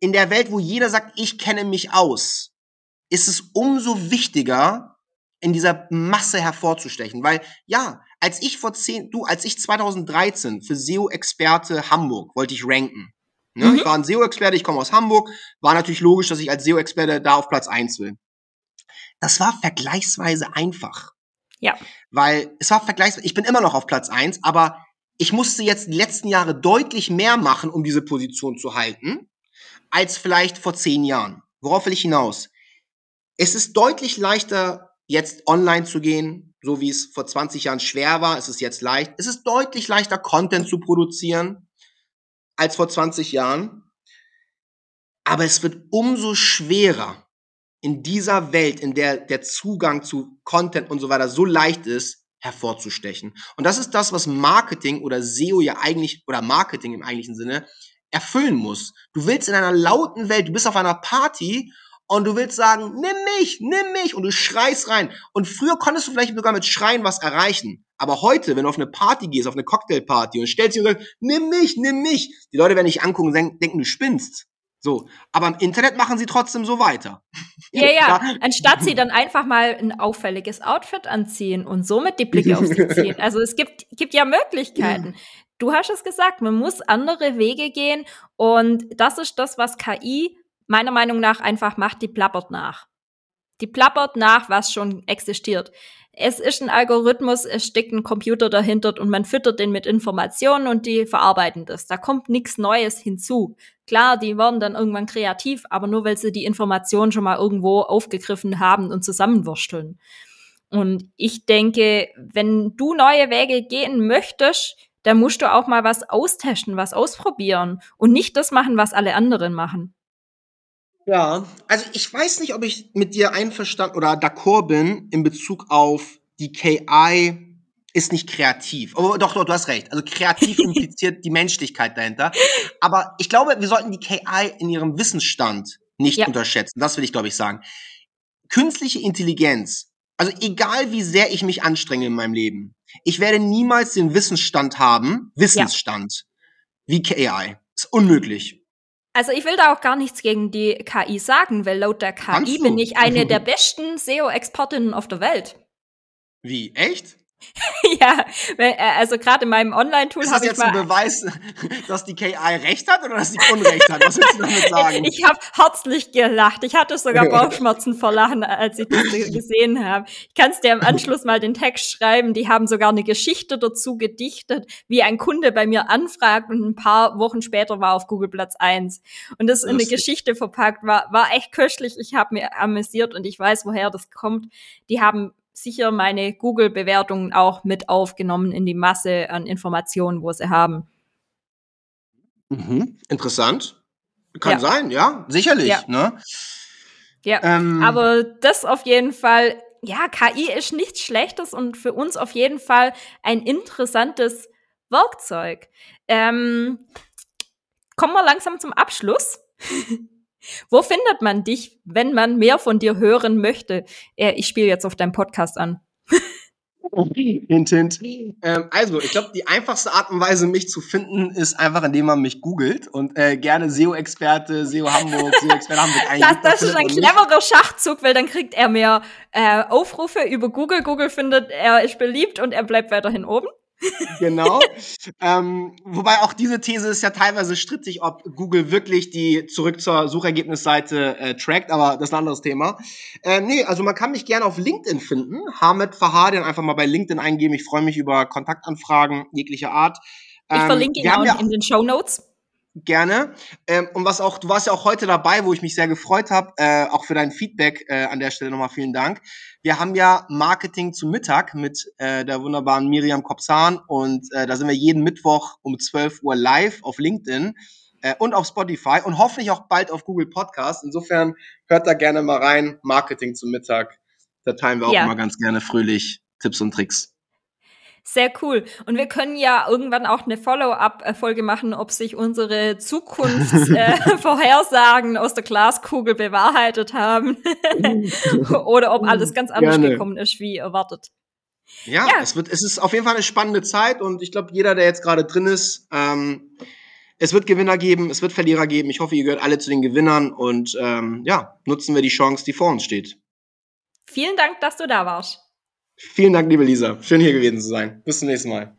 In der Welt, wo jeder sagt, ich kenne mich aus, ist es umso wichtiger, in dieser Masse hervorzustechen. Weil ja, als ich vor zehn, du, als ich 2013 für SEO-Experte Hamburg wollte ich ranken. Ne? Mhm. Ich war ein SEO-Experte, ich komme aus Hamburg, war natürlich logisch, dass ich als SEO-Experte da auf Platz eins will. Das war vergleichsweise einfach. Ja. Weil es war vergleichsweise, ich bin immer noch auf Platz eins, aber ich musste jetzt die letzten Jahre deutlich mehr machen, um diese Position zu halten, als vielleicht vor zehn Jahren. Worauf will ich hinaus? Es ist deutlich leichter, jetzt online zu gehen, so wie es vor 20 Jahren schwer war, ist es jetzt leicht. Es ist deutlich leichter, Content zu produzieren als vor 20 Jahren. Aber es wird umso schwerer in dieser Welt, in der der Zugang zu Content und so weiter so leicht ist, hervorzustechen. Und das ist das, was Marketing oder SEO ja eigentlich, oder Marketing im eigentlichen Sinne, erfüllen muss. Du willst in einer lauten Welt, du bist auf einer Party und du willst sagen, nimm mich, nimm mich und du schreist rein. Und früher konntest du vielleicht sogar mit Schreien was erreichen. Aber heute, wenn du auf eine Party gehst, auf eine Cocktailparty und stellst dich und sagst, nimm mich, nimm mich, die Leute werden dich angucken und denken, du spinnst. So, aber im Internet machen sie trotzdem so weiter. Ja, ja, anstatt sie dann einfach mal ein auffälliges Outfit anziehen und somit die Blicke auf sie ziehen. Also es gibt, gibt ja Möglichkeiten. [laughs] Du hast es gesagt, man muss andere Wege gehen und das ist das, was KI meiner Meinung nach einfach macht, die plappert nach. Die plappert nach, was schon existiert. Es ist ein Algorithmus, es steckt ein Computer dahinter und man füttert den mit Informationen und die verarbeiten das. Da kommt nichts Neues hinzu. Klar, die werden dann irgendwann kreativ, aber nur weil sie die Informationen schon mal irgendwo aufgegriffen haben und zusammenwursteln. Und ich denke, wenn du neue Wege gehen möchtest, dann musst du auch mal was austesten, was ausprobieren und nicht das machen, was alle anderen machen. Ja, also ich weiß nicht, ob ich mit dir einverstanden oder d'accord bin in Bezug auf die KI ist nicht kreativ. Oh, doch, doch, du hast recht. Also kreativ [laughs] impliziert die Menschlichkeit dahinter. Aber ich glaube, wir sollten die KI in ihrem Wissensstand nicht ja. unterschätzen. Das will ich, glaube ich, sagen. Künstliche Intelligenz, also egal wie sehr ich mich anstrenge in meinem Leben, ich werde niemals den Wissensstand haben, Wissensstand, ja. wie KI. Ist unmöglich. Also ich will da auch gar nichts gegen die KI sagen, weil laut der KI bin ich eine der [laughs] besten SEO-Expertinnen auf der Welt. Wie? Echt? [laughs] ja, äh, also gerade in meinem Online-Tool habe ich jetzt ein Beweis, [laughs] dass die KI recht hat oder dass sie Unrecht hat? Was willst du damit sagen? [laughs] Ich habe herzlich gelacht. Ich hatte sogar Bauchschmerzen vor Lachen, als ich das gesehen habe. Ich kann es dir im Anschluss mal den Text schreiben. Die haben sogar eine Geschichte dazu gedichtet, wie ein Kunde bei mir anfragt und ein paar Wochen später war auf Google Platz eins Und das in eine Geschichte verpackt war, war echt köstlich. Ich habe mir amüsiert und ich weiß, woher das kommt. Die haben sicher meine Google-Bewertungen auch mit aufgenommen in die Masse an Informationen, wo sie haben. Mhm. Interessant. Kann ja. sein, ja, sicherlich. Ja, ne? ja. Ähm, aber das auf jeden Fall, ja, KI ist nichts Schlechtes und für uns auf jeden Fall ein interessantes Werkzeug. Ähm, kommen wir langsam zum Abschluss. [laughs] Wo findet man dich, wenn man mehr von dir hören möchte? Äh, ich spiele jetzt auf deinem Podcast an. [laughs] hint, hint. Ähm, also, ich glaube, die einfachste Art und Weise, mich zu finden, ist einfach, indem man mich googelt und äh, gerne SEO-Experte, SEO Hamburg, [laughs] SEO-Experte Hamburg eingibt. Das, das ist ein cleverer Schachzug, weil dann kriegt er mehr äh, Aufrufe über Google. Google findet, er ist beliebt und er bleibt weiterhin oben genau. ähm, wobei auch diese These ist ja teilweise strittig, ob Google wirklich die zurück zur Suchergebnisseite äh, trackt, aber das ist ein anderes Thema. Äh, nee, also man kann mich gerne auf LinkedIn finden. Hamid Fahadian einfach mal bei LinkedIn eingeben. Ich freue mich über Kontaktanfragen jeglicher Art. Ähm, ich verlinke ihn auch in den Show Notes. Gerne. Ähm, und was auch, du warst ja auch heute dabei, wo ich mich sehr gefreut habe, äh, auch für dein Feedback äh, an der Stelle nochmal vielen Dank. Wir haben ja Marketing zu Mittag mit äh, der wunderbaren Miriam Kopzahn und äh, da sind wir jeden Mittwoch um 12 Uhr live auf LinkedIn äh, und auf Spotify und hoffentlich auch bald auf Google Podcast. Insofern hört da gerne mal rein. Marketing zu Mittag. Da teilen wir auch ja. immer ganz gerne fröhlich Tipps und Tricks. Sehr cool. Und wir können ja irgendwann auch eine Follow-up-Folge machen, ob sich unsere Zukunftsvorhersagen [laughs] äh, aus der Glaskugel bewahrheitet haben [laughs] oder ob alles ganz anders Gerne. gekommen ist, wie erwartet. Ja, ja, Es, wird, es ist auf jeden Fall eine spannende Zeit und ich glaube, jeder, der jetzt gerade drin ist, ähm, es wird Gewinner geben, es wird Verlierer geben. Ich hoffe, ihr gehört alle zu den Gewinnern und ähm, ja, nutzen wir die Chance, die vor uns steht. Vielen Dank, dass du da warst. Vielen Dank, liebe Lisa. Schön hier gewesen zu sein. Bis zum nächsten Mal.